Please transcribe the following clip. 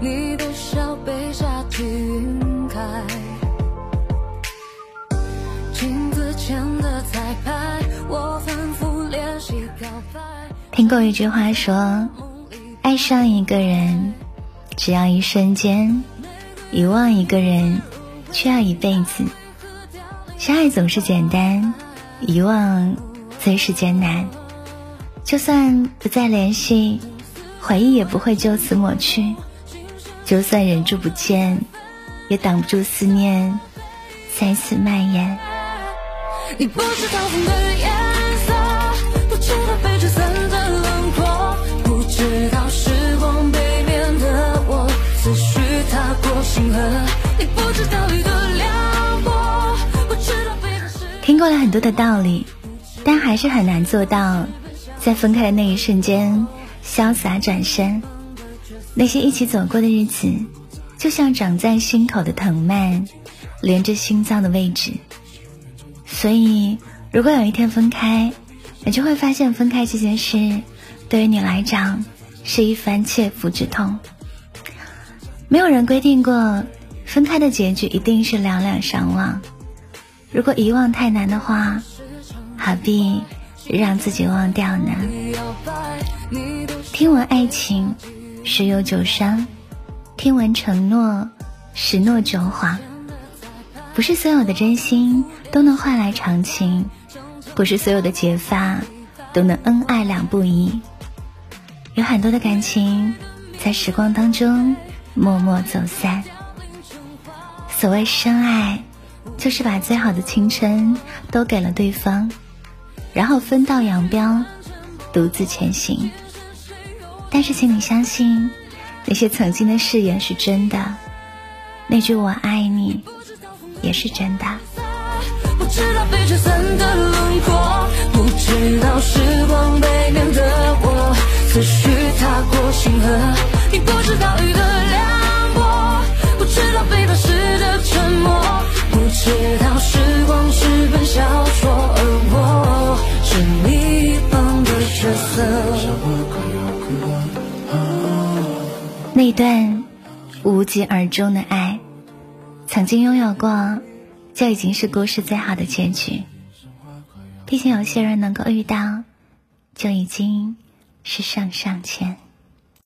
你的笑被夏季晕开。镜子前的彩排我反复练习告白。听过一句话说爱上一个人只要一瞬间遗忘一个人却要一辈子。相爱总是简单遗忘最是艰难。就算不再联系回忆也不会就此抹去；就算忍住不见，也挡不住思念再次蔓延。你不知道风的颜色，不知道被吹散的轮廓，不知道时光背面的我，思绪踏过星河。你不知道雨的凉薄，不知道。听过了很多的道理，但还是很难做到，在分开的那一瞬间潇洒转身。那些一起走过的日子，就像长在心口的藤蔓，连着心脏的位置。所以，如果有一天分开，你就会发现分开这件事，对于你来讲是一番切肤之痛。没有人规定过分开的结局一定是两两相望。如果遗忘太难的话，何必让自己忘掉呢？听闻爱情，十有九伤；听闻承诺，十诺九谎。不是所有的真心都能换来长情，不是所有的结发都能恩爱两不疑。有很多的感情在时光当中默默走散。所谓深爱，就是把最好的青春都给了对方，然后分道扬镳，独自前行。但是，请你相信，那些曾经的誓言是真的，那句我爱你。也是真的。不知道被吹散的轮廓，不知道时光背面的我，思绪踏过星河。你不知道雨那段无疾而终的爱。曾经拥有过，就已经是故事最好的结局。毕竟有些人能够遇到，就已经是上上签。